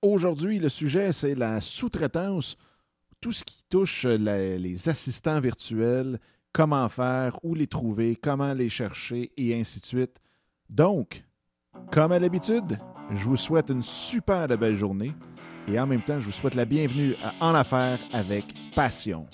Aujourd'hui, le sujet, c'est la sous-traitance, tout ce qui touche les assistants virtuels, comment faire, où les trouver, comment les chercher et ainsi de suite. Donc, comme à l'habitude, je vous souhaite une super belle journée et en même temps, je vous souhaite la bienvenue à En Affaires avec Passion.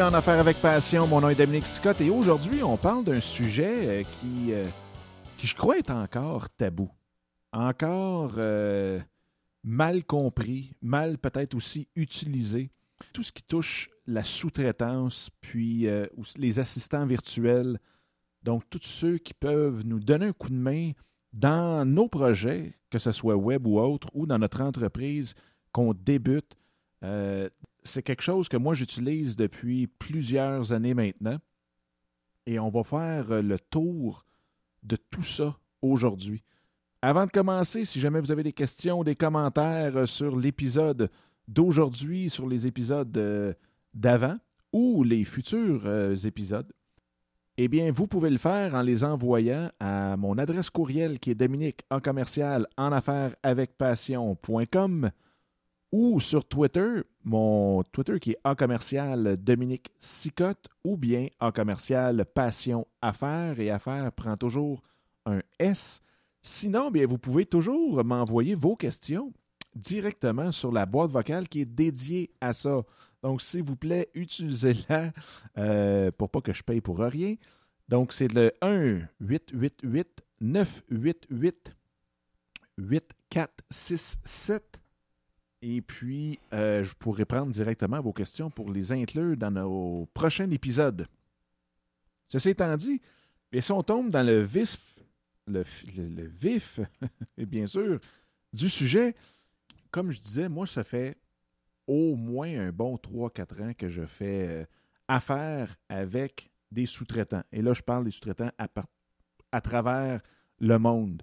En Affaires avec Passion. Mon nom est Dominique Scott et aujourd'hui, on parle d'un sujet euh, qui, euh, qui, je crois, est encore tabou. Encore euh, mal compris, mal peut-être aussi utilisé. Tout ce qui touche la sous-traitance, puis les assistants virtuels. Donc, tous ceux qui peuvent nous donner un coup de main dans nos projets, que ce soit web ou autre, ou dans notre entreprise qu'on débute c'est quelque chose que moi j'utilise depuis plusieurs années maintenant. Et on va faire euh, le tour de tout ça aujourd'hui. Avant de commencer, si jamais vous avez des questions des commentaires euh, sur l'épisode d'aujourd'hui, sur les épisodes euh, d'avant ou les futurs épisodes, eh bien, vous pouvez le faire en les envoyant à mon adresse courriel qui est Dominique en commercial en affaires avec passion.com ou sur Twitter, mon Twitter qui est en commercial Dominique Sicotte ou bien en commercial Passion Affaires et Affaires prend toujours un S. Sinon, bien, vous pouvez toujours m'envoyer vos questions directement sur la boîte vocale qui est dédiée à ça. Donc, s'il vous plaît, utilisez-la euh, pour pas que je paye pour rien. Donc, c'est le 1 888 988 8467 et puis, euh, je pourrais prendre directement vos questions pour les inclure dans nos prochains épisodes. Ceci étant dit, et si on tombe dans le vif, le, vif, et bien sûr, du sujet, comme je disais, moi, ça fait au moins un bon 3-4 ans que je fais euh, affaire avec des sous-traitants. Et là, je parle des sous-traitants à, à, travers le monde.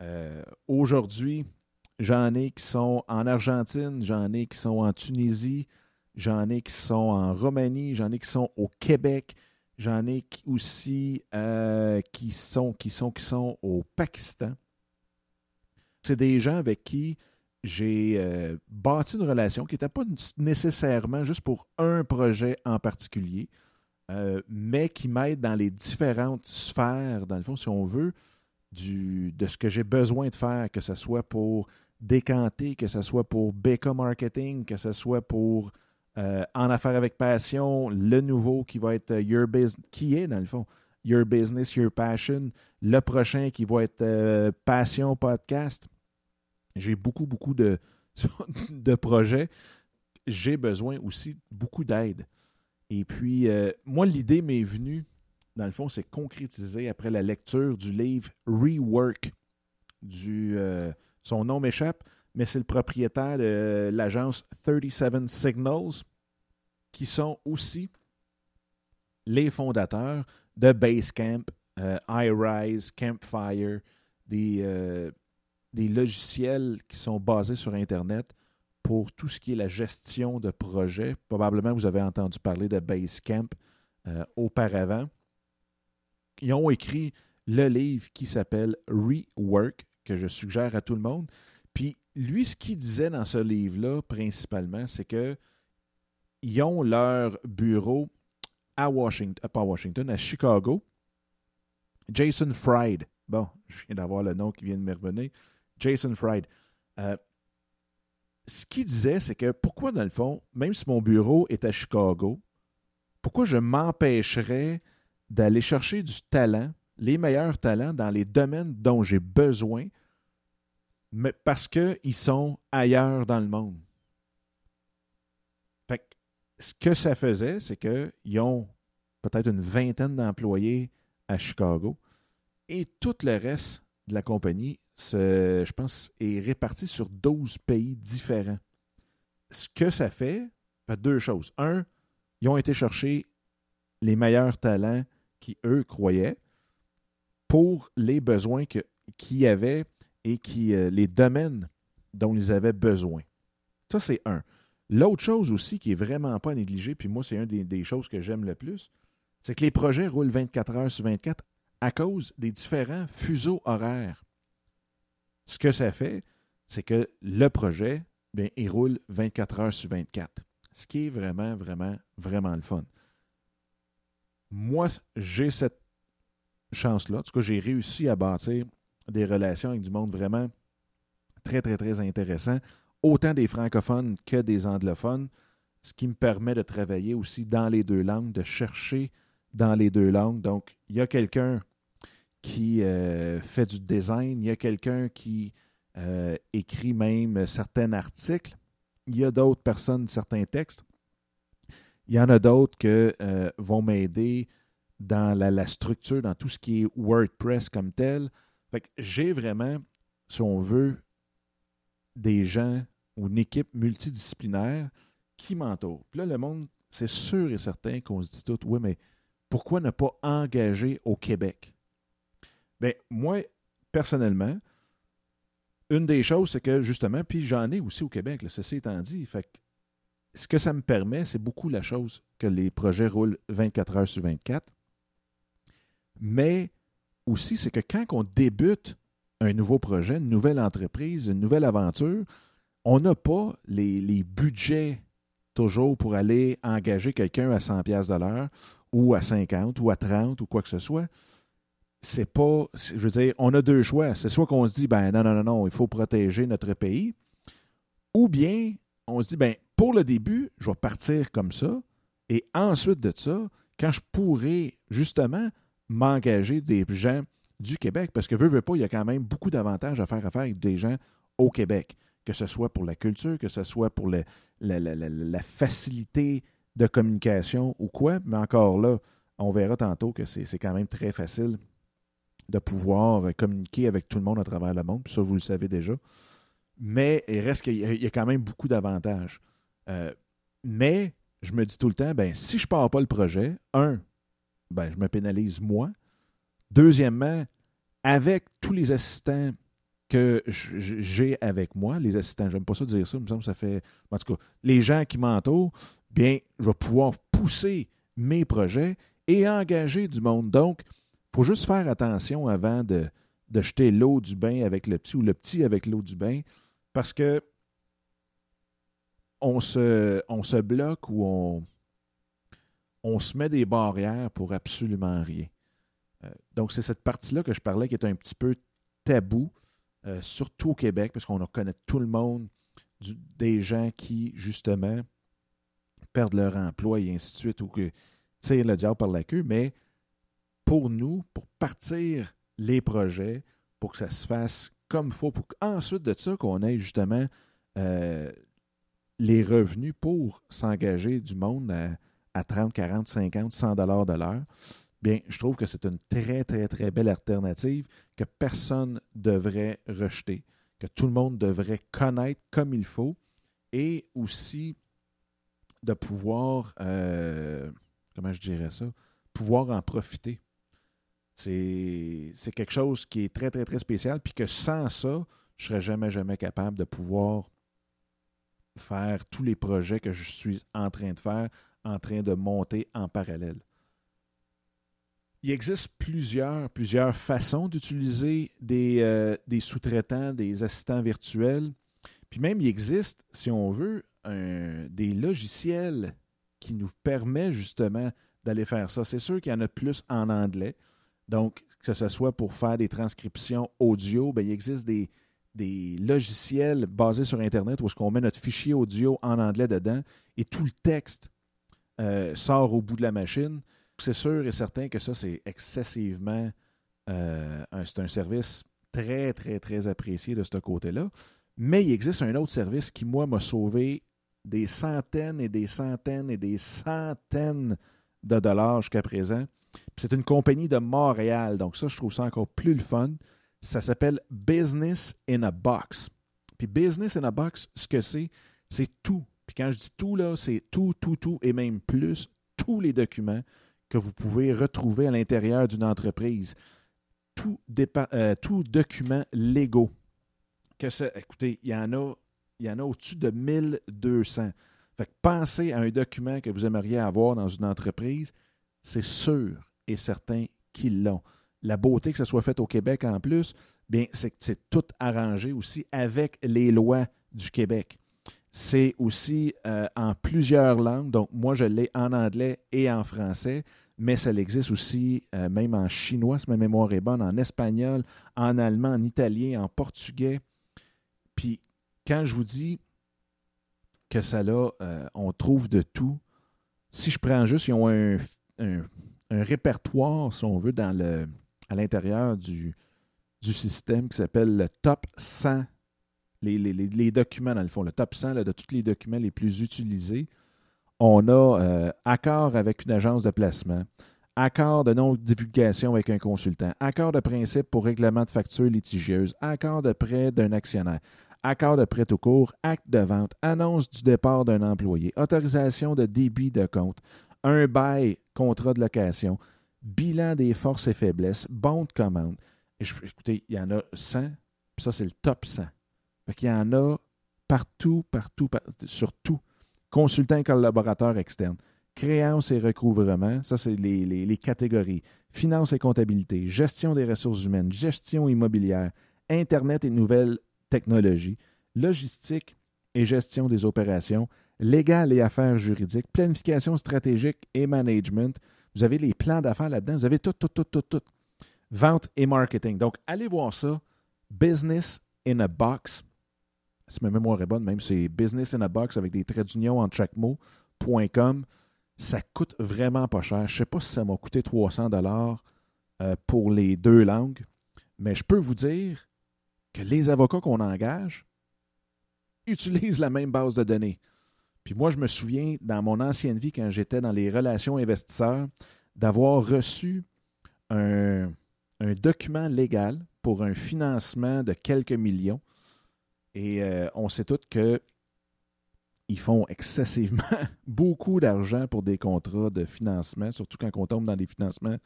Euh, aujourd'hui, J'en ai qui sont en Argentine, j'en ai qui sont en Tunisie, j'en ai qui sont en Roumanie, j'en ai qui sont au Québec, j'en ai aussi euh, qui, sont, au Pakistan. C'est des gens avec qui j'ai euh, bâti une relation qui n'était pas nécessairement juste pour un projet en particulier, euh, mais qui m'aide dans les différentes sphères, dans le fond, si on veut, de ce que j'ai besoin de faire, que ce soit pour décanter, que ce soit pour BK Marketing, que ce soit pour euh, En Affaires avec Passion, le nouveau qui va être euh, Your Business, qui est dans le fond Your Business, Your Passion, le prochain qui va être euh, Passion Podcast. J'ai beaucoup, beaucoup de, de projets. J'ai besoin aussi beaucoup d'aide. Et puis, moi, l'idée m'est venue, dans le fond, c'est concrétiser après la lecture du livre Rework du son nom m'échappe, mais c'est le propriétaire de l'agence 37 Signals, qui sont aussi les fondateurs de Basecamp, euh, iRise, Campfire, des, euh, des logiciels qui sont basés sur Internet pour tout ce qui est la gestion de projets. Probablement, vous avez entendu parler de Basecamp euh, auparavant. Ils ont écrit le livre qui s'appelle Rework, que je suggère à tout le monde. Puis lui, ce qu'il disait dans ce livre-là, principalement, c'est que ils ont leur bureau à Washington, euh, pas à Washington, à Chicago. Jason Fried. Bon, je viens d'avoir le nom qui vient de me revenir. Jason Fried. Euh, ce qu'il disait, c'est que pourquoi, dans le fond, même si mon bureau est à Chicago, pourquoi je m'empêcherais d'aller chercher du talent les meilleurs talents dans les domaines dont j'ai besoin, mais parce qu'ils sont ailleurs dans le monde. Fait ce que ça faisait, c'est qu'ils ont peut-être une vingtaine d'employés à Chicago et tout le reste de la compagnie, je pense, est réparti sur 12 pays différents. Ce que ça fait, fait deux choses. Un, ils ont été chercher les meilleurs talents qui, eux, croyaient. Pour les besoins qu'il y avait et qui, les domaines dont ils avaient besoin. Ça, c'est un. L'autre chose aussi qui est vraiment pas négligée, puis moi, c'est une des, des, choses que j'aime le plus, c'est que les projets roulent 24 heures sur 24 à cause des différents fuseaux horaires. Ce que ça fait, c'est que le projet, bien, il roule 24 heures sur 24. Ce qui est vraiment, vraiment, vraiment le fun. Moi, j'ai cette chance-là. En tout cas, j'ai réussi à bâtir des relations avec du monde vraiment très, très, très intéressant, autant des francophones que des anglophones, ce qui me permet de travailler aussi dans les deux langues, de chercher dans les deux langues. Donc, il y a quelqu'un qui euh, fait du design, il y a quelqu'un qui euh, écrit même certains articles, il y a d'autres personnes, certains textes. Il y en a d'autres qui euh, vont m'aider dans la, structure, dans tout ce qui est WordPress comme tel. Fait j'ai vraiment, si on veut, des gens ou une équipe multidisciplinaire qui m'entoure. Puis là, le monde, c'est sûr et certain qu'on se dit tout, oui, mais pourquoi ne pas engager au Québec? Bien, moi, personnellement, une des choses, c'est que justement, puis j'en ai aussi au Québec, là, ceci étant dit, fait ce que ça me permet, c'est beaucoup la chose que les projets roulent 24 heures sur 24. Mais aussi, c'est que quand on débute un nouveau projet, une nouvelle entreprise, une nouvelle aventure, on n'a pas les, budgets toujours pour aller engager quelqu'un à 100 pièces de l'heure ou à 50 ou à 30 ou quoi que ce soit. C'est pas, je veux dire, on a deux choix. C'est soit qu'on se dit, ben non, non, non, non, il faut protéger notre pays, ou bien on se dit, ben pour le début, je vais partir comme ça, et ensuite de ça, quand je pourrai justement m'engager des gens du Québec, parce que veut, veut pas, il y a quand même beaucoup d'avantages à faire affaire avec des gens au Québec, que ce soit pour la culture, que ce soit pour la, facilité de communication ou quoi, mais encore là, on verra tantôt que c'est quand même très facile de pouvoir communiquer avec tout le monde à travers le monde, ça vous le savez déjà. Mais il reste qu'il y, a quand même beaucoup d'avantages. Euh, mais je me dis tout le temps, ben, si je ne pars pas le projet, un, ben, je me pénalise moi. Deuxièmement, avec tous les assistants que j'ai avec moi, les assistants, j'aime pas ça dire ça, que ça fait. En tout cas, les gens qui m'entourent, bien, je vais pouvoir pousser mes projets et engager du monde. Donc, il faut juste faire attention avant de, de jeter l'eau du bain avec le petit ou le petit avec l'eau du bain parce que on se, on se bloque ou on, on se met des barrières pour absolument rien. Euh, donc, c'est cette partie-là que je parlais qui est un petit peu tabou, euh, surtout au Québec, parce qu'on connaît tout le monde, des gens qui, justement, perdent leur emploi et ainsi de suite, ou que tirent le diable par la queue. Mais pour nous, pour partir les projets, pour que ça se fasse comme il faut, pour qu'ensuite de ça, qu'on ait justement euh, les revenus pour s'engager du monde à à 30, 40, 50, 100 dollars de l'heure, bien, je trouve que c'est une très, très, très belle alternative que personne devrait rejeter, que tout le monde devrait connaître comme il faut et aussi de pouvoir, euh, comment je dirais ça, pouvoir en profiter. C'est quelque chose qui est très, très, très spécial, puis que sans ça, je ne serais jamais, jamais capable de pouvoir faire tous les projets que je suis en train de faire en train de monter en parallèle. Il existe plusieurs, plusieurs façons d'utiliser des, euh, sous-traitants, des assistants virtuels. Puis même, il existe, si on veut, des logiciels qui nous permettent justement d'aller faire ça. C'est sûr qu'il y en a plus en anglais. Donc, que ce soit pour faire des transcriptions audio, bien, il existe des, des logiciels basés sur Internet où qu'on met notre fichier audio en anglais dedans et tout le texte euh, sort au bout de la machine. C'est sûr et certain que ça, c'est excessivement. Euh, c'est un service très, très, très apprécié de ce côté-là. Mais il existe un autre service qui, moi, m'a sauvé des centaines et des centaines et des centaines de dollars jusqu'à présent. C'est une compagnie de Montréal. Donc, ça, je trouve ça encore plus le fun. Ça s'appelle Business in a Box. Puis Business in a Box, ce que c'est, c'est tout quand je dis tout, là, c'est tout, tout, tout, et même plus, tous les documents que vous pouvez retrouver à l'intérieur d'une entreprise. tout, euh, document légaux. Ça, écoutez, il y en a, il y en a au-dessus de 1200. Fait que pensez à un document que vous aimeriez avoir dans une entreprise, c'est sûr et certain qu'ils l'ont. La beauté que ce soit fait au Québec en plus, bien, c'est que c'est tout arrangé aussi avec les lois du Québec. C'est aussi euh, en plusieurs langues. Donc, moi, je l'ai en anglais et en français, mais ça existe aussi euh, même en chinois, si ma mémoire est bonne, en espagnol, en allemand, en italien, en portugais. Puis, quand je vous dis que ça là, euh, on trouve de tout, si je prends juste, ils ont un, répertoire, si on veut, à l'intérieur du, du système qui s'appelle le top 100 les, documents, dans le fond, le top 100 de tous les documents les plus utilisés. On a euh, accord avec une agence de placement, accord de non-divulgation avec un consultant, accord de principe pour règlement de facture litigieuse, accord de prêt d'un actionnaire, accord de prêt au cours, acte de vente, annonce du départ d'un employé, autorisation de débit de compte, un bail, contrat de location, bilan des forces et faiblesses, bon de commande. écoutez, il y en a 100, puis ça, c'est le top 100. Il y en a partout, partout, sur tout. Consultant et collaborateur externe. Créance et recouvrement, ça c'est les, catégories. Finance et comptabilité, gestion des ressources humaines, gestion immobilière, Internet et nouvelles technologies, logistique et gestion des opérations, légal et affaires juridiques, planification stratégique et management. Vous avez les plans d'affaires là-dedans, vous avez tout, tout, tout, tout, tout. Vente et marketing. Donc, allez voir ça. Business in a box si ma mémoire est bonne, même c'est Business in a Box avec des traits d'union en chaque mot.com. Ça coûte vraiment pas cher. Je ne sais pas si ça m'a coûté 300 dollars euh, pour les deux langues, mais je peux vous dire que les avocats qu'on engage utilisent la même base de données. Puis moi, je me souviens, dans mon ancienne vie, quand j'étais dans les relations investisseurs, d'avoir reçu un, un document légal pour un financement de quelques millions et euh, on sait tous qu'ils font excessivement beaucoup d'argent pour des contrats de financement, surtout quand on tombe dans des financements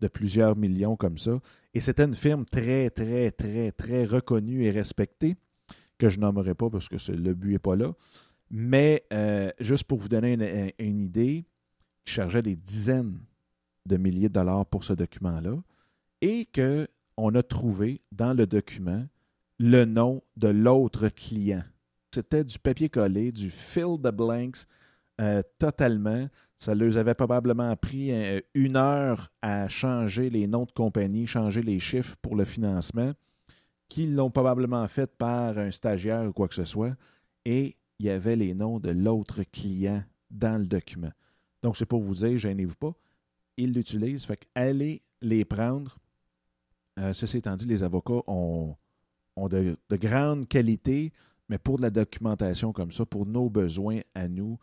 de plusieurs millions comme ça. Et c'était une firme très, très, très, très reconnue et respectée, que je nommerai pas parce que le but n'est pas là. Mais euh, juste pour vous donner une, une idée, ils chargeaient des dizaines de milliers de dollars pour ce document-là et qu'on a trouvé dans le document le nom de l'autre client. C'était du papier collé, du fill the blanks euh, totalement. Ça leur avait probablement pris euh, une heure à changer les noms de compagnie, changer les chiffres pour le financement, qu'ils l'ont probablement fait par un stagiaire ou quoi que ce soit. Et il y avait les noms de l'autre client dans le document. Donc, c'est pour vous dire, gênez-vous pas, ils l'utilisent. Fait allez les prendre. Euh, ceci étant dit, les avocats ont ont de, grande qualité, mais pour de la documentation comme ça, pour nos besoins à nous,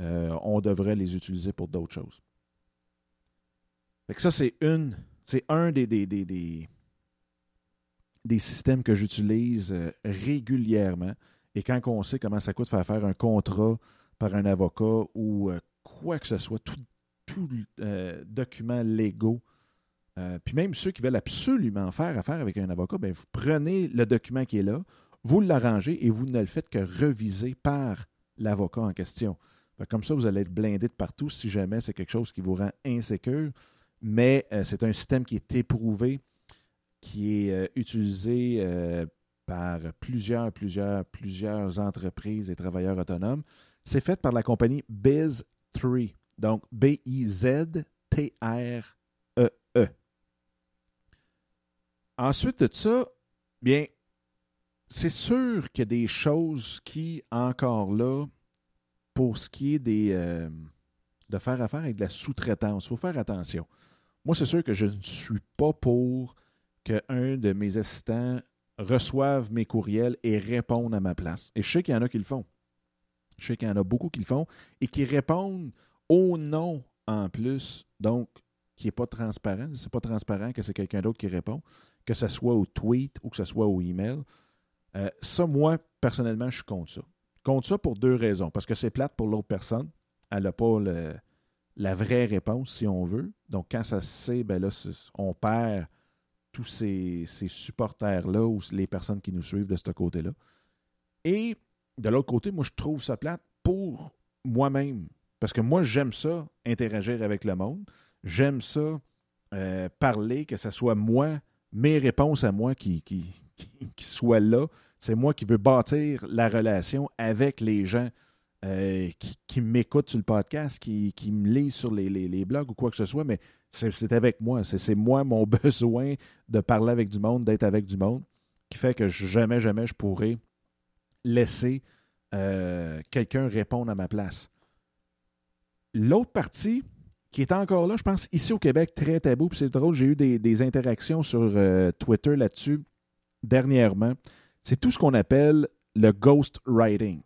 euh, on devrait les utiliser pour d'autres choses. ça, c'est une, c'est un des, des, des, des, systèmes que j'utilise euh, régulièrement. Et quand on sait comment ça coûte faire faire un contrat par un avocat ou euh, quoi que ce soit, tout, tout document légaux euh, puis même ceux qui veulent absolument faire affaire avec un avocat, bien, vous prenez le document qui est là, vous l'arrangez et vous ne le faites que reviser par l'avocat en question. comme ça, vous allez être blindé de partout si jamais c'est quelque chose qui vous rend insécure. Mais euh, c'est un système qui est éprouvé, qui est euh, utilisé par plusieurs, plusieurs, plusieurs entreprises et travailleurs autonomes. C'est fait par la compagnie Biz3. Donc, B-I-Z-T-R-E-E. Ensuite de ça, bien, c'est sûr qu'il y a des choses qui, encore là, pour ce qui est des, euh, de faire affaire avec de la sous-traitance, il faut faire attention. Moi, c'est sûr que je ne suis pas pour qu'un de mes assistants reçoive mes courriels et réponde à ma place. Et je sais qu'il y en a qui le font. Je sais qu'il y en a beaucoup qui le font et qui répondent au nom en plus, donc qui n'est pas transparent. C'est pas transparent que c'est quelqu'un d'autre qui répond que ce soit au tweet ou que ce soit au email. Euh, ça, moi, personnellement, je suis contre ça. Contre ça pour deux raisons. Parce que c'est plate pour l'autre personne. Elle n'a pas la vraie réponse, si on veut. Donc, quand ça se sait, ben là, on perd tous ces, ces supporters-là ou les personnes qui nous suivent de ce côté-là. Et de l'autre côté, moi, je trouve ça plate pour moi-même. Parce que moi, j'aime ça, interagir avec le monde. J'aime ça, euh, parler, que ce soit moi, mes réponses à moi qui, qui, qui, soient là. C'est moi qui veux bâtir la relation avec les gens euh, qui, m'écoutent sur le podcast, qui, me lisent sur les, les, blogs ou quoi que ce soit, mais c'est avec moi. C'est moi, mon besoin de parler avec du monde, d'être avec du monde, qui fait que jamais, jamais je pourrais laisser euh, quelqu'un répondre à ma place. L'autre partie, qui est encore là, je pense, ici au Québec, très tabou, puis c'est drôle, j'ai eu des, interactions sur euh, Twitter là-dessus dernièrement, c'est tout ce qu'on appelle le ghost writing.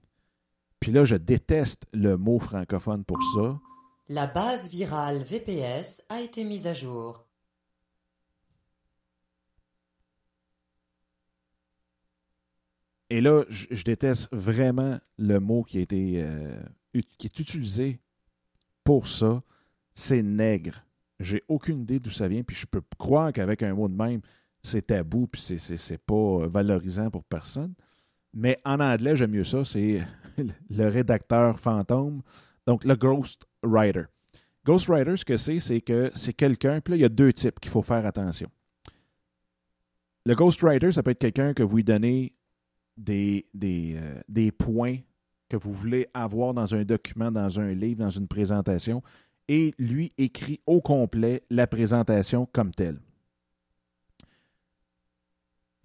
Puis là, je déteste le mot francophone pour ça. La base virale VPS a été mise à jour. Et là, je, déteste vraiment le mot qui, a été, euh, qui est utilisé pour ça. C'est nègre. J'ai aucune idée d'où ça vient, puis je peux croire qu'avec un mot de même, c'est tabou, puis c'est pas valorisant pour personne. Mais en anglais, j'aime mieux ça, c'est le rédacteur fantôme, donc le ghost writer. Ghost writer, ce que c'est, c'est que c'est quelqu'un, puis là, il y a deux types qu'il faut faire attention. Le ghost writer, ça peut être quelqu'un que vous lui donnez des, euh, des, points que vous voulez avoir dans un document, dans un livre, dans une présentation, et lui écrit au complet la présentation comme telle.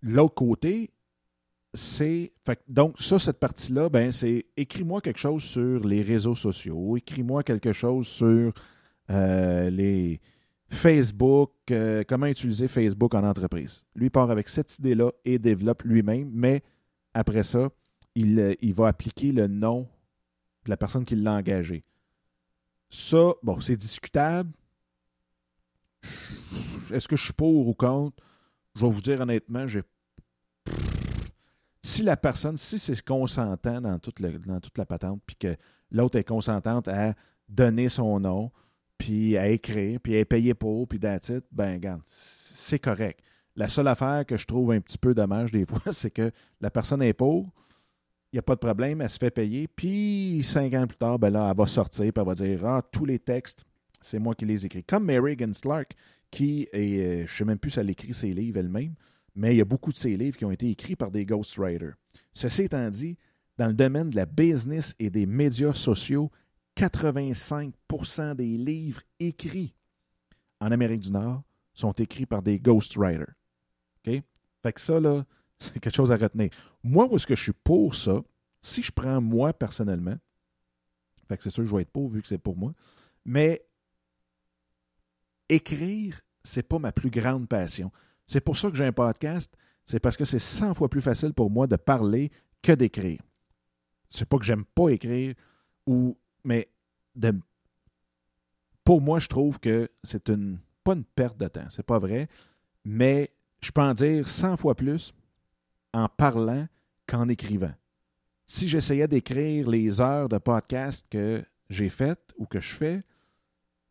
L'autre côté, c'est. Donc, ça, cette partie-là, ben, c'est écris-moi quelque chose sur les réseaux sociaux, écris-moi quelque chose sur euh, les Facebook, euh, comment utiliser Facebook en entreprise. Lui part avec cette idée-là et développe lui-même, mais après ça, euh, il, va appliquer le nom de la personne qui l'a engagé. Ça, bon, c'est discutable. Est-ce que je suis pour ou contre? Je vais vous dire honnêtement, j'ai. Si la personne, si c'est consentant dans toute, la patente, puis que l'autre est consentante à donner son nom, puis à écrire, puis à est payé pour, puis d'attitude, ben, c'est correct. La seule affaire que je trouve un petit peu dommage des fois, c'est que la personne est pauvre, il n'y a pas de problème, elle se fait payer, puis cinq ans plus tard, ben là, elle va sortir, puis elle va dire Ah, tous les textes, c'est moi qui les écris. Comme Mary Stark, qui est, euh, je ne sais même plus si elle écrit ses livres elle-même, mais il y a beaucoup de ses livres qui ont été écrits par des ghostwriters. Ceci étant dit, dans le domaine de la business et des médias sociaux, 85% des livres écrits en Amérique du Nord sont écrits par des ghostwriters. Fait que ça, là, c'est quelque chose à retenir. Moi, où est-ce que je suis pour ça? Si je prends moi personnellement, fait que c'est sûr que je vais être pour vu que c'est pour moi, mais écrire, c'est pas ma plus grande passion. C'est pour ça que j'ai un podcast. C'est parce que c'est 100 fois plus facile pour moi de parler que d'écrire. C'est pas que j'aime pas écrire, ou, mais pour moi, je trouve que c'est une pas une perte de temps, c'est pas vrai, mais je peux en dire 100 fois plus en parlant qu'en écrivant. Si j'essayais d'écrire les heures de podcast que j'ai faites ou que je fais,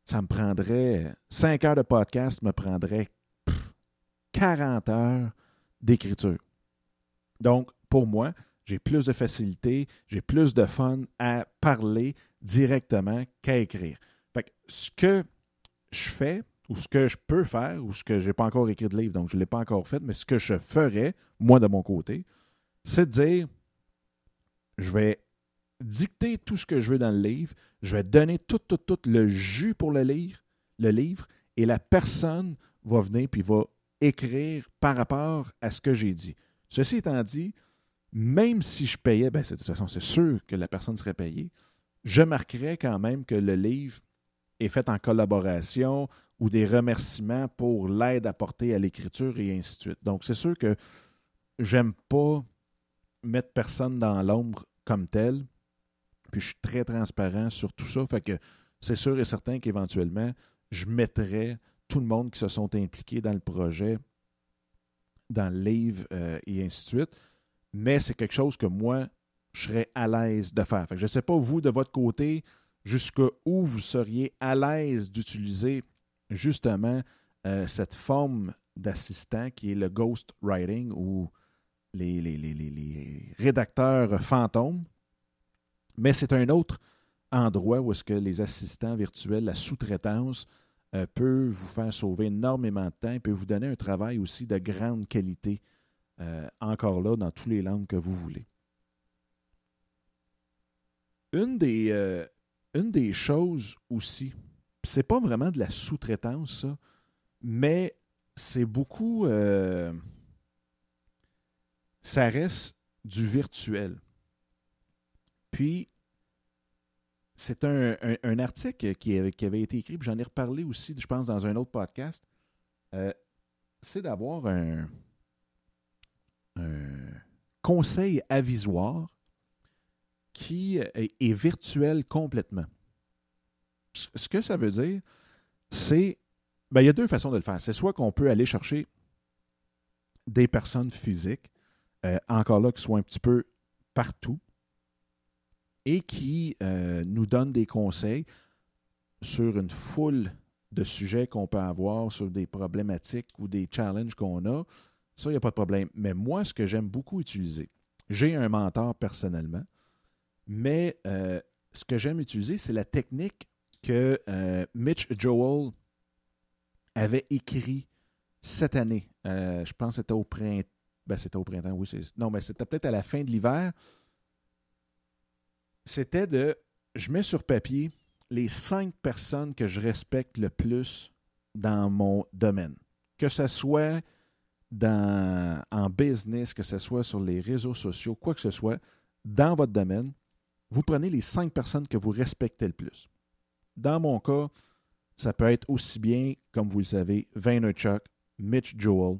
ça me prendrait 5 heures de podcast, me prendrait 40 heures d'écriture. Donc, pour moi, j'ai plus de facilité, j'ai plus de fun à parler directement qu'à écrire. Fait ce que je fais, ou ce que je peux faire, ou ce que je n'ai pas encore écrit de livre, donc je ne l'ai pas encore fait, mais ce que je ferais, moi de mon côté, c'est de dire, je vais dicter tout ce que je veux dans le livre, je vais donner tout, tout, tout le jus pour le livre, le livre, et la personne va venir puis va écrire par rapport à ce que j'ai dit. Ceci étant dit, même si je payais, ben, de toute façon, c'est sûr que la personne serait payée, je marquerais quand même que le livre est fait en collaboration ou des remerciements pour l'aide apportée à l'écriture et ainsi de suite. Donc, c'est sûr que j'aime pas mettre personne dans l'ombre comme tel. Puis je suis très transparent sur tout ça. Fait que c'est sûr et certain qu'éventuellement, je mettrai tout le monde qui se sont impliqués dans le projet, dans le livre euh, et ainsi de suite. Mais c'est quelque chose que moi, je serais à l'aise de faire. Fait que je ne sais pas, vous, de votre côté, jusqu'où vous seriez à l'aise d'utiliser justement euh, cette forme d'assistants qui est le ghost writing ou les, rédacteurs fantômes. Mais c'est un autre endroit où est-ce que les assistants virtuels, la sous-traitance, euh, peut vous faire sauver énormément de temps et peut vous donner un travail aussi de grande qualité, euh, encore là, dans toutes les langues que vous voulez. Une des choses aussi, c'est pas vraiment de la sous-traitance, ça, mais c'est beaucoup. ça reste du virtuel. Puis, c'est un, article qui avait, qui avait, été écrit, puis j'en ai reparlé aussi, je pense, dans un autre podcast. Euh, c'est d'avoir un, conseil avisoire qui est, virtuel complètement. Ce que ça veut dire, c'est. Ben, il y a deux façons de le faire. C'est soit qu'on peut aller chercher des personnes physiques, euh, encore là, qui soient un petit peu partout, et qui euh, nous donne des conseils sur une foule de sujets qu'on peut avoir, sur des problématiques ou des challenges qu'on a. Ça, il n'y a pas de problème. Mais moi, ce que j'aime beaucoup utiliser, j'ai un mentor personnellement, mais euh, ce que j'aime utiliser, c'est la technique que euh, Mitch Joel avait écrit cette année. je pense que c'était au printemps. Ben, c'était au printemps, oui. Non, mais c'était peut-être à la fin de l'hiver c'était de, je mets sur papier les cinq personnes que je respecte le plus dans mon domaine. Que ce soit dans, en business, que ce soit sur les réseaux sociaux, quoi que ce soit, dans votre domaine, vous prenez les cinq personnes que vous respectez le plus. Dans mon cas, ça peut être aussi bien, comme vous le savez, Vaynerchuk, Mitch Joel.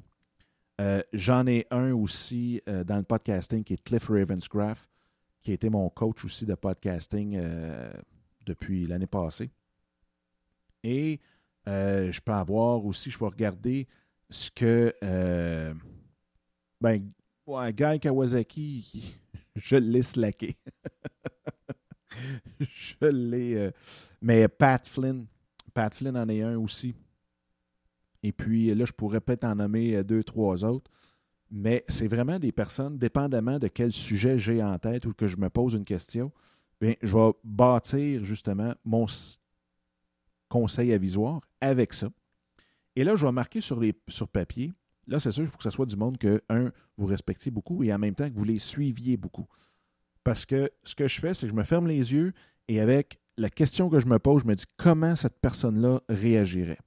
Euh, j'en ai un aussi euh, dans le podcasting qui est Cliff Ravenscraft qui a été mon coach aussi de podcasting euh, depuis l'année passée. Et je peux avoir aussi, je peux regarder ce que. Ben, Guy Kawasaki, je l'ai slacké. je l'ai. mais Pat Flynn, Pat Flynn en est un aussi. Et puis là, je pourrais peut-être en nommer deux, trois autres mais c'est vraiment des personnes, dépendamment de quel sujet j'ai en tête ou que je me pose une question, bien, je vais bâtir justement mon conseil avisoire avec ça. Et là, je vais marquer sur, les, sur papier. Là, c'est sûr, il faut que ce soit du monde que, un, vous respectiez beaucoup et en même temps que vous les suiviez beaucoup. Parce que ce que je fais, c'est que je me ferme les yeux et avec la question que je me pose, je me dis comment cette personne-là réagirait?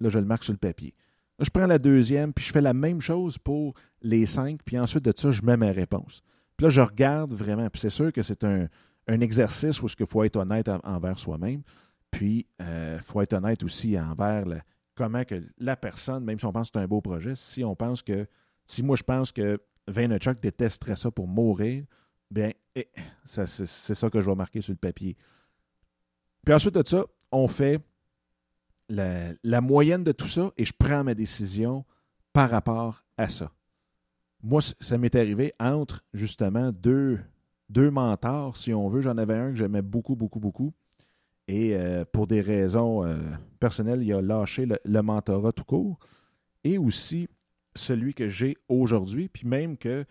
Là, je le marque sur le papier je prends la deuxième, puis je fais la même chose pour les cinq, puis ensuite de ça, je mets ma réponse. Puis là, je regarde vraiment, puis c'est sûr que c'est un, exercice où il faut être honnête envers soi-même, puis il euh, faut être honnête aussi envers comment que la personne, même si on pense que c'est un beau projet, si on pense que, si moi je pense que Vaynerchuk détesterait ça pour mourir, bien, eh, c'est ça que je vais marquer sur le papier. Puis ensuite de ça, on fait la, moyenne de tout ça et je prends ma décision par rapport à ça. Moi, ça m'est arrivé entre justement deux, deux mentors, si on veut. J'en avais un que j'aimais beaucoup, beaucoup, beaucoup. Et euh, pour des raisons euh, personnelles, il a lâché le, mentorat tout court. Et aussi celui que j'ai aujourd'hui. Puis même que.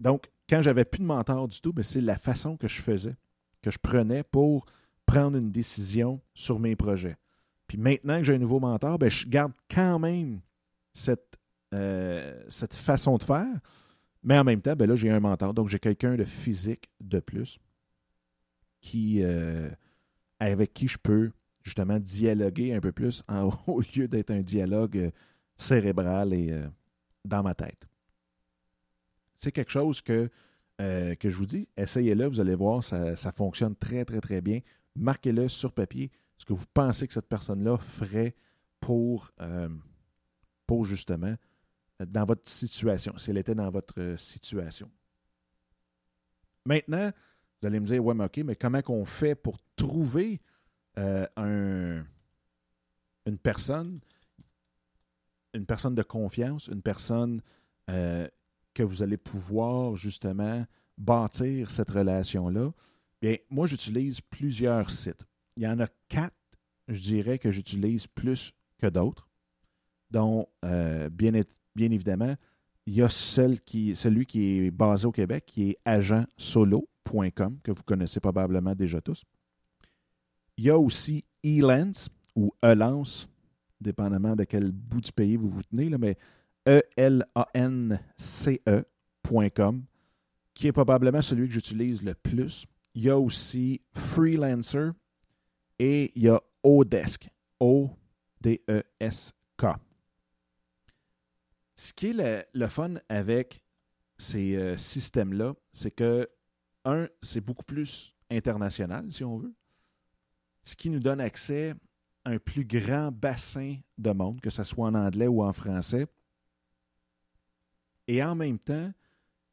Donc, quand j'avais plus de mentor du tout, ben, c'est la façon que je faisais, que je prenais pour prendre une décision sur mes projets. Puis maintenant que j'ai un nouveau mentor, ben, je garde quand même cette, euh, cette façon de faire. Mais en même temps, ben là, j'ai un mentor. Donc, j'ai quelqu'un de physique de plus euh, avec qui je peux justement dialoguer un peu plus au lieu d'être un dialogue euh, cérébral et dans ma tête. C'est quelque chose que, que je vous dis, essayez-le, vous allez voir, ça, fonctionne très, très, très bien. Marquez-le sur papier ce que vous pensez que cette personne-là ferait pour, euh, justement, dans votre situation, si elle était dans votre situation. Maintenant, vous allez me dire, ouais, mais OK, mais comment qu'on fait pour trouver euh, un, une personne, une personne de confiance, une personne euh, que vous allez pouvoir justement bâtir cette relation-là? Bien, moi, j'utilise plusieurs sites il y en a quatre, je dirais, que j'utilise plus que d'autres. dont, euh, bien, évidemment, il y a celui qui est basé au Québec, qui est agentsolo.com, que vous connaissez probablement déjà tous. Il y a aussi Elance ou Elance, dépendamment de quel bout du pays vous vous tenez, là, mais E-L-A-N-C-E.com, qui est probablement celui que j'utilise le plus. Il y a aussi Freelancer et il y a Odesk. O-D-E-S-K. Ce qui est le, fun avec ces euh, systèmes-là, c'est que, un, c'est beaucoup plus international, si on veut, ce qui nous donne accès à un plus grand bassin de monde, que ce soit en anglais ou en français. Et en même temps,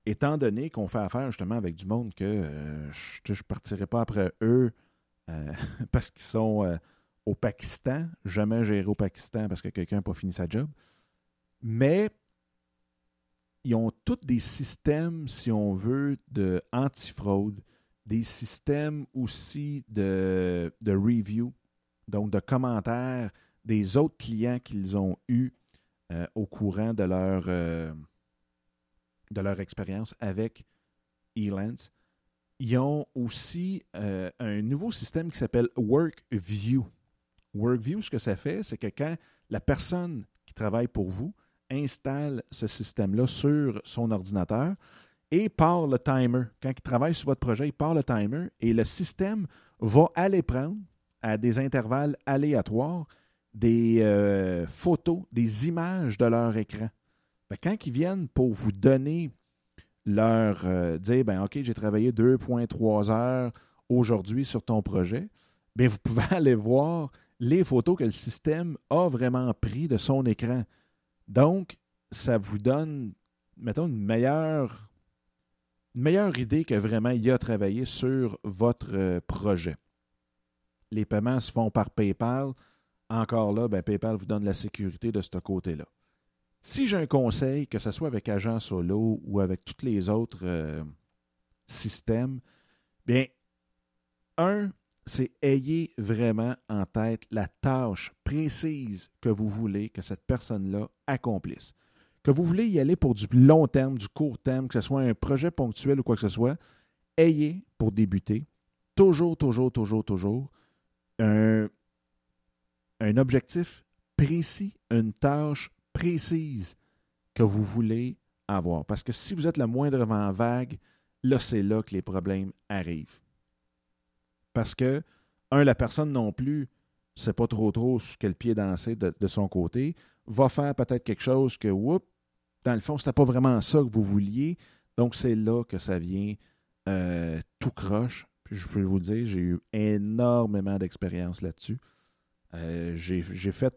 étant donné qu'on fait affaire justement avec du monde que euh, je ne partirai pas après eux euh, parce qu'ils sont au Pakistan, jamais géré au Pakistan parce que quelqu'un n'a pas fini sa job, mais ils ont tous des systèmes, si on veut, de des systèmes aussi de, de review, donc de commentaires des autres clients qu'ils ont eus euh, au courant de leur, euh, de leur expérience avec Elance. Ils ont aussi euh, un nouveau système qui s'appelle WorkView. WorkView, ce que ça fait, c'est que quand la personne qui travaille pour vous installe ce système-là sur son ordinateur et part le timer. Quand il travaille sur votre projet, il part le timer et le système va aller prendre à des intervalles aléatoires des euh, photos, des images de leur écran. Quand ils viennent pour vous donner leur euh, dire ben OK, j'ai travaillé 2.3 heures aujourd'hui sur ton projet, bien, vous pouvez aller voir les photos que le système a vraiment pris de son écran. Donc, ça vous donne, mettons, une meilleure, meilleure idée que vraiment il a travaillé sur votre euh, projet. Les paiements se font par PayPal. Encore là, ben, PayPal vous donne la sécurité de ce côté-là. Si j'ai un conseil, que ce soit avec Agent Solo ou avec tous les autres euh, systèmes, bien, un, c'est ayez vraiment en tête la tâche précise que vous voulez que cette personne-là accomplisse. Que vous voulez y aller pour du long terme, du court terme, que ce soit un projet ponctuel ou quoi que ce soit, ayez pour débuter toujours, toujours, toujours, toujours un, un objectif précis, une tâche précise que vous voulez avoir. Parce que si vous êtes le moindrement vague, là, c'est là que les problèmes arrivent. Parce que, un, la personne non plus ne sait pas trop trop sur quel pied danser de, son côté, va faire peut-être quelque chose que, whoop, dans le fond, ce n'était pas vraiment ça que vous vouliez. Donc, c'est là que ça vient euh, tout croche. Puis je peux vous dire, j'ai eu énormément d'expérience là-dessus. Euh, j'ai fait,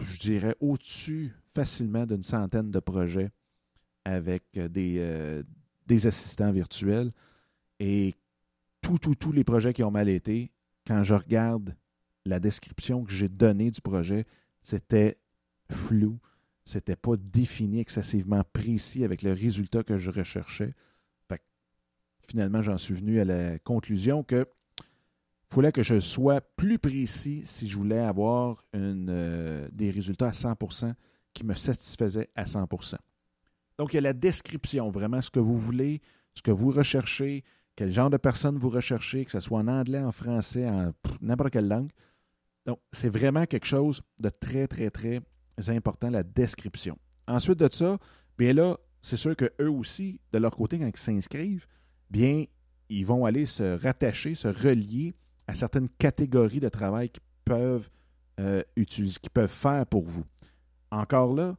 je dirais, au-dessus facilement d'une centaine de projets avec des, euh, des assistants virtuels. Et tous, les projets qui ont mal été, quand je regarde la description que j'ai donnée du projet, c'était flou, c'était pas défini excessivement précis avec le résultat que je recherchais. finalement, j'en suis venu à la conclusion que fallait que je sois plus précis si je voulais avoir euh, des résultats à 100% qui me satisfaisaient à 100%. Donc, il y a la description, vraiment ce que vous voulez, ce que vous recherchez, quel genre de personne vous recherchez, que ce soit en anglais, en français, en n'importe quelle langue. Donc, c'est vraiment quelque chose de très, très, très important, la description. Ensuite de ça, bien là, c'est sûr qu'eux aussi, de leur côté, quand ils s'inscrivent, bien, ils vont aller se rattacher, se relier à certaines catégories de travail qu'ils peuvent euh, qu'ils peuvent faire pour vous. Encore là,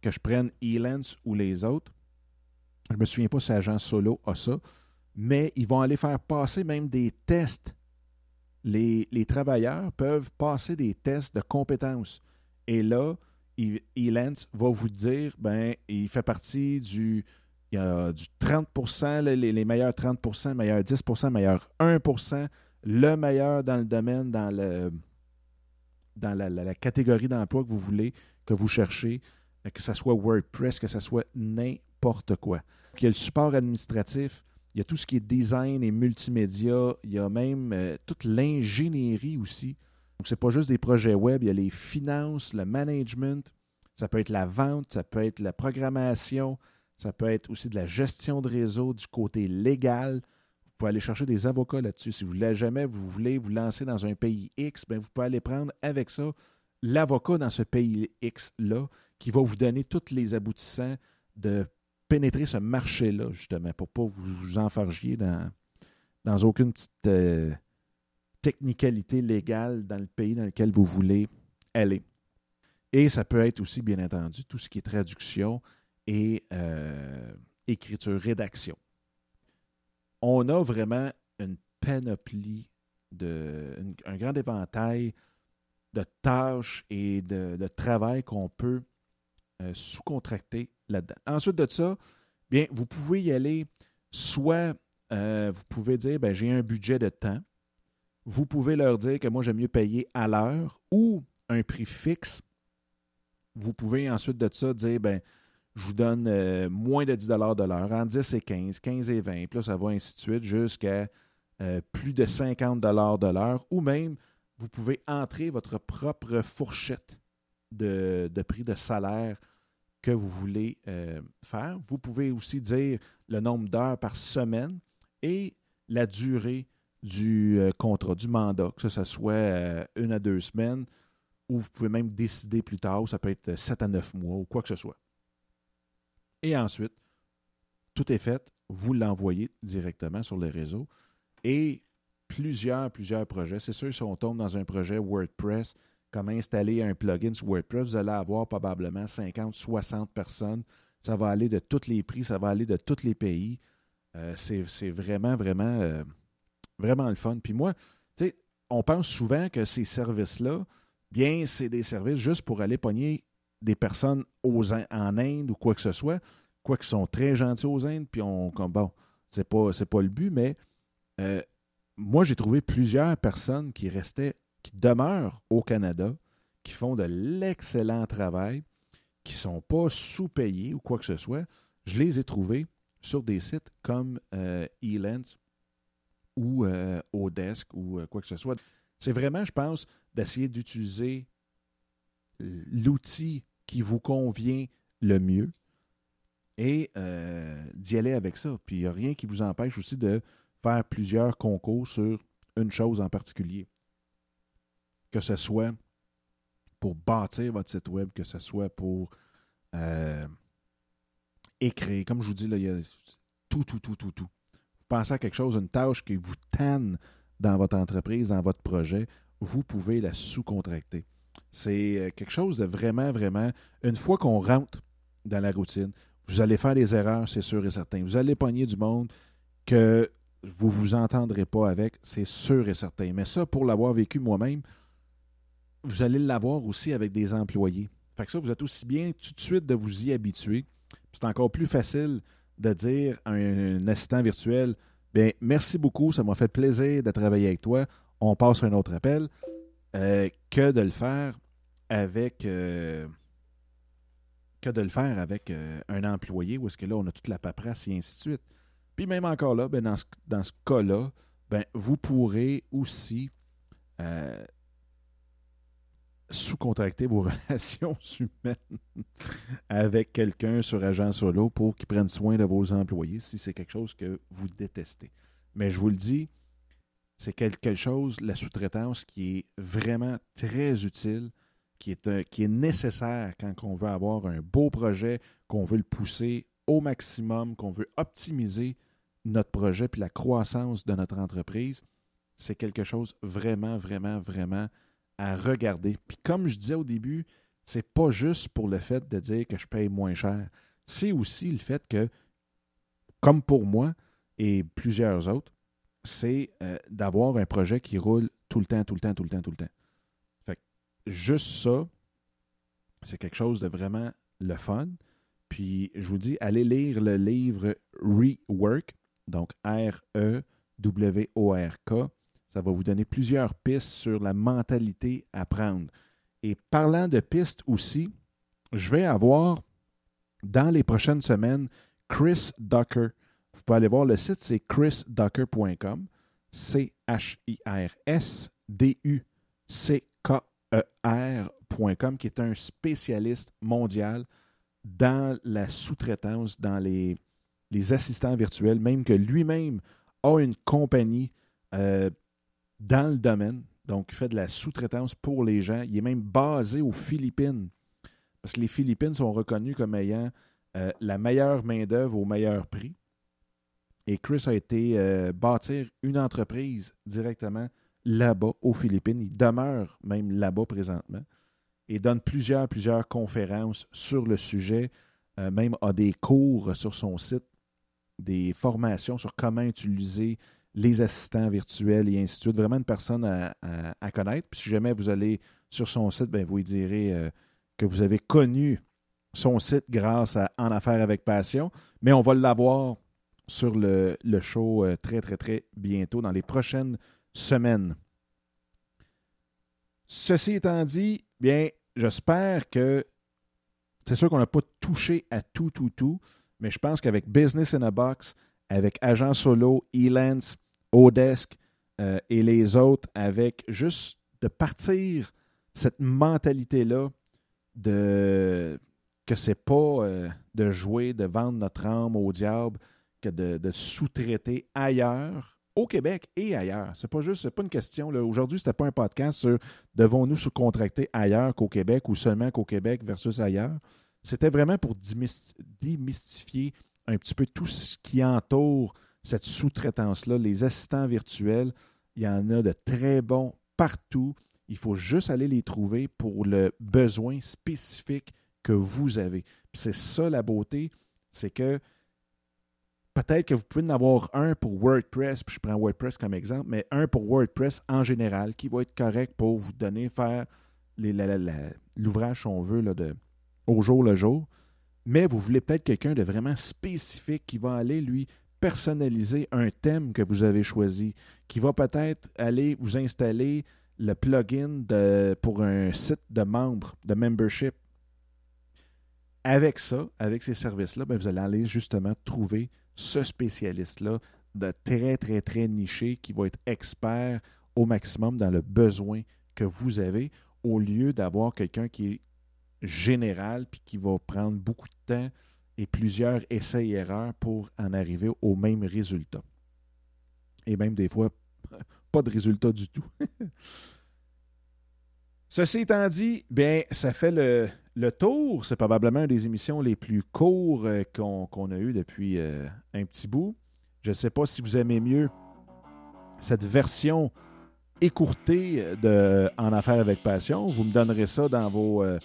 que je prenne Elance ou les autres, je ne me souviens pas si Agent Solo a ça, mais ils vont aller faire passer même des tests. Les, travailleurs peuvent passer des tests de compétences. Et là, Elance va vous dire, ben, il fait partie du, il y a du 30% les, meilleurs 30 les meilleurs 10 les meilleurs 1 le meilleur dans le domaine, dans, le, dans la, catégorie d'emploi que vous voulez, que vous cherchez, que ce soit WordPress, que ce soit n'importe quoi. Il y a le support administratif, il y a tout ce qui est design et multimédia. Il y a même euh, toute l'ingénierie aussi. Donc, ce n'est pas juste des projets web. Il y a les finances, le management. Ça peut être la vente, ça peut être la programmation, ça peut être aussi de la gestion de réseau du côté légal. Vous pouvez aller chercher des avocats là-dessus. Si vous voulez jamais vous voulez vous lancer dans un pays X, bien, vous pouvez aller prendre avec ça l'avocat dans ce pays X-là qui va vous donner tous les aboutissants de pénétrer ce marché-là, justement, pour ne pas vous, vous dans, dans aucune petite euh, technicalité légale dans le pays dans lequel vous voulez aller. Et ça peut être aussi, bien entendu, tout ce qui est traduction et euh, écriture, rédaction. On a vraiment une panoplie, de, un grand éventail de tâches et de, travail qu'on peut euh, sous-contracter là-dedans. Ensuite de ça, bien, vous pouvez y aller soit euh, vous pouvez dire ben, j'ai un budget de temps. Vous pouvez leur dire que moi j'aime mieux payer à l'heure ou un prix fixe. Vous pouvez ensuite de ça dire ben, je vous donne euh, moins de 10 de l'heure, en 10 et 15, 15 et 20, puis là, ça va ainsi de suite jusqu'à euh, plus de 50 de l'heure, ou même vous pouvez entrer votre propre fourchette de, prix de salaire que vous voulez euh, faire. Vous pouvez aussi dire le nombre d'heures par semaine et la durée du contrat, du mandat, que ce soit une à deux semaines, ou vous pouvez même décider plus tard, ça peut être 7 à 9 mois ou quoi que ce soit. Et ensuite, tout est fait, vous l'envoyez directement sur les réseaux et plusieurs, plusieurs projets. C'est sûr, si on tombe dans un projet WordPress, comme installer un plugin sur WordPress, vous allez avoir probablement 50, 60 personnes. Ça va aller de tous les prix, ça va aller de tous les pays. Euh, c'est vraiment, vraiment, euh, vraiment le fun. Puis moi, tu sais, on pense souvent que ces services-là, bien, c'est des services juste pour aller pogner des personnes aux, en Inde ou quoi que ce soit, quoi qu'ils sont très gentils aux Indes, puis on, comme, bon, c'est pas, pas le but, mais euh, moi, j'ai trouvé plusieurs personnes qui restaient, qui demeurent au Canada, qui font de l'excellent travail, qui ne sont pas sous-payés ou quoi que ce soit. Je les ai trouvés sur des sites comme euh, Elance ou euh, Odesk ou quoi que ce soit. C'est vraiment, je pense, d'essayer d'utiliser l'outil qui vous convient le mieux et euh, d'y aller avec ça. Puis il n'y a rien qui vous empêche aussi de faire plusieurs concours sur une chose en particulier. Que ce soit pour bâtir votre site web, que ce soit pour euh, écrire. Comme je vous dis, il y a tout, tout, tout, tout, tout. Vous pensez à quelque chose, une tâche qui vous tanne dans votre entreprise, dans votre projet, vous pouvez la sous-contracter. C'est euh, quelque chose de vraiment, vraiment, une fois qu'on rentre dans la routine, vous allez faire des erreurs, c'est sûr et certain. Vous allez pogner du monde que vous ne vous entendrez pas avec, c'est sûr et certain. Mais ça, pour l'avoir vécu moi-même, vous allez l'avoir aussi avec des employés. Fait que ça, vous êtes aussi bien tout de suite de vous y habituer. C'est encore plus facile de dire à un, assistant virtuel Bien, merci beaucoup, ça m'a fait plaisir de travailler avec toi. On passe à un autre appel. Euh, que de le faire avec euh, que de le faire avec euh, un employé où est-ce que là, on a toute la paperasse et ainsi de suite. Puis même encore là, ben, dans ce, dans cas-là, ben, vous pourrez aussi sous-contracter vos relations humaines avec quelqu'un sur Agent Solo pour qu'il prenne soin de vos employés si c'est quelque chose que vous détestez. Mais je vous le dis, c'est quelque chose, la sous-traitance, qui est vraiment très utile, qui est, nécessaire quand on veut avoir un beau projet, qu'on veut le pousser au maximum, qu'on veut optimiser notre projet puis la croissance de notre entreprise. C'est quelque chose vraiment, vraiment, vraiment à regarder. Puis comme je disais au début, c'est pas juste pour le fait de dire que je paye moins cher. C'est aussi le fait que, comme pour moi et plusieurs autres, c'est euh, d'avoir un projet qui roule tout le temps, tout le temps, tout le temps, tout le temps. Fait juste ça, c'est quelque chose de vraiment le fun. Puis je vous dis, allez lire le livre Rework, donc R-E-W-O-R-K. Ça va vous donner plusieurs pistes sur la mentalité à prendre. Et parlant de pistes aussi, je vais avoir dans les prochaines semaines Chris Ducker vous pouvez aller voir le site, c'est chrisducker.com. C-H-I-R-S-D-U-C-K-E-R.com. R.com, qui est un spécialiste mondial dans la sous-traitance, dans les, les, assistants virtuels, même que lui-même a une compagnie euh, dans le domaine. Donc, il fait de la sous-traitance pour les gens. Il est même basé aux Philippines. Parce que les Philippines sont reconnues comme ayant euh, la meilleure main-d'œuvre au meilleur prix. Et Chris a été euh, bâtir une entreprise directement là-bas aux Philippines. Il demeure même là-bas présentement et donne plusieurs, plusieurs conférences sur le sujet, euh, même a des cours sur son site, des formations sur comment utiliser les assistants virtuels et ainsi de suite. Vraiment une personne à, connaître. Puis si jamais vous allez sur son site, ben vous lui direz euh, que vous avez connu son site grâce à En Affaires avec Passion. Mais on va l'avoir sur le, le show euh, très, très, très bientôt, dans les prochaines semaines. Ceci étant dit, bien, j'espère que c'est sûr qu'on n'a pas touché à tout, tout, tout, mais je pense qu'avec Business in a Box, avec Agent Solo, Elance, Odesk euh, et les autres, avec juste de partir cette mentalité-là de que c'est pas euh, de jouer, de vendre notre âme au diable, que de sous-traiter ailleurs au Québec et ailleurs. C'est pas juste, c'est pas une question. Aujourd'hui, c'était pas un podcast sur devons-nous sous-contracter ailleurs qu'au Québec ou seulement qu'au Québec versus ailleurs. C'était vraiment pour démystifier un petit peu tout ce qui entoure cette sous-traitance-là. Les assistants virtuels, il y en a de très bons partout. Il faut juste aller les trouver pour le besoin spécifique que vous avez. C'est ça la beauté, c'est que Peut-être que vous pouvez en avoir un pour WordPress, puis je prends WordPress comme exemple, mais un pour WordPress en général qui va être correct pour vous donner, faire l'ouvrage, si veut, là, de, au jour le jour. Mais vous voulez peut-être quelqu'un de vraiment spécifique qui va aller, lui, personnaliser un thème que vous avez choisi, qui va peut-être aller vous installer le plugin pour un site de membres, de membership. Avec ça, avec ces services-là, ben, vous allez aller justement trouver ce spécialiste-là de très, très, très niché qui va être expert au maximum dans le besoin que vous avez au lieu d'avoir quelqu'un qui est général puis qui va prendre beaucoup de temps et plusieurs essais et erreurs pour en arriver au même résultat. Et même des fois, pas de résultat du tout. Ceci étant dit, bien, ça fait le, le tour, c'est probablement une des émissions les plus courtes euh, qu'on a eues depuis euh, un petit bout. Je ne sais pas si vous aimez mieux cette version écourtée de En Affaires avec Passion. Vous me donnerez ça dans vos euh,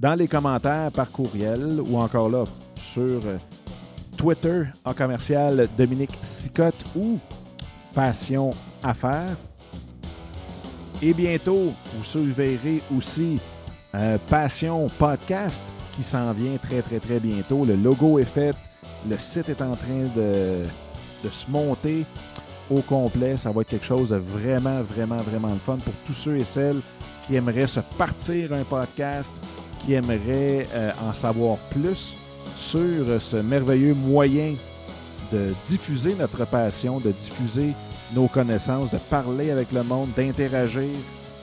dans les commentaires par courriel ou encore là sur Twitter en commercial Dominique Sicotte ou Passion Affaires. Et bientôt, vous surveillerez aussi euh, Passion Podcast qui s'en vient très, très, très bientôt. Le logo est fait. Le site est en train de, se monter au complet. Ça va être quelque chose de vraiment, vraiment, vraiment fun pour tous ceux et celles qui aimeraient se partir un podcast, qui aimeraient euh, en savoir plus sur ce merveilleux moyen de diffuser notre passion, de diffuser nos connaissances, de parler avec le monde, d'interagir.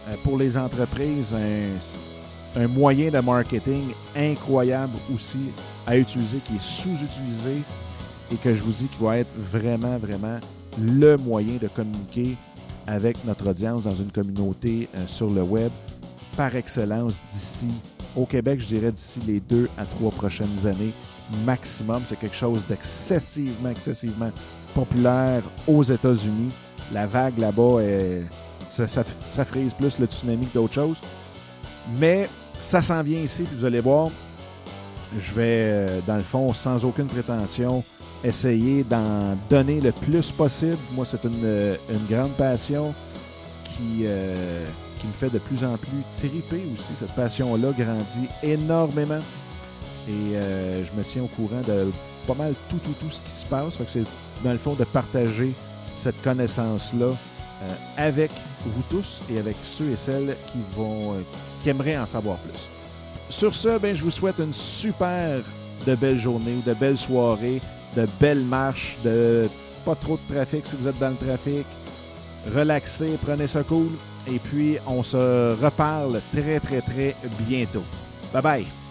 Euh, pour les entreprises, un moyen de marketing incroyable aussi à utiliser, qui est sous-utilisé et que je vous dis qui va être vraiment, vraiment le moyen de communiquer avec notre audience dans une communauté euh, sur le web par excellence d'ici au Québec, je dirais d'ici les deux à trois prochaines années maximum. C'est quelque chose d'excessivement, excessivement populaire aux États-Unis. La vague là-bas, ça, ça, ça, frise plus le tsunami que d'autres choses. Mais ça s'en vient ici, puis vous allez voir, je vais, euh, dans le fond, sans aucune prétention, essayer d'en donner le plus possible. Moi, c'est une, euh, grande passion qui, euh, qui me fait de plus en plus triper aussi. Cette passion-là grandit énormément. Et je me tiens au courant de pas mal tout, tout, tout ce qui se passe. C'est, dans le fond, de partager cette connaissance-là avec vous tous et avec ceux et celles qui vont qui aimeraient en savoir plus. Sur ce, ben, je vous souhaite une super de belle journée ou de belles soirées, de belles marches, de pas trop de trafic si vous êtes dans le trafic. Relaxez, prenez ça cool. Et puis, on se reparle très, très, très bientôt. Bye bye.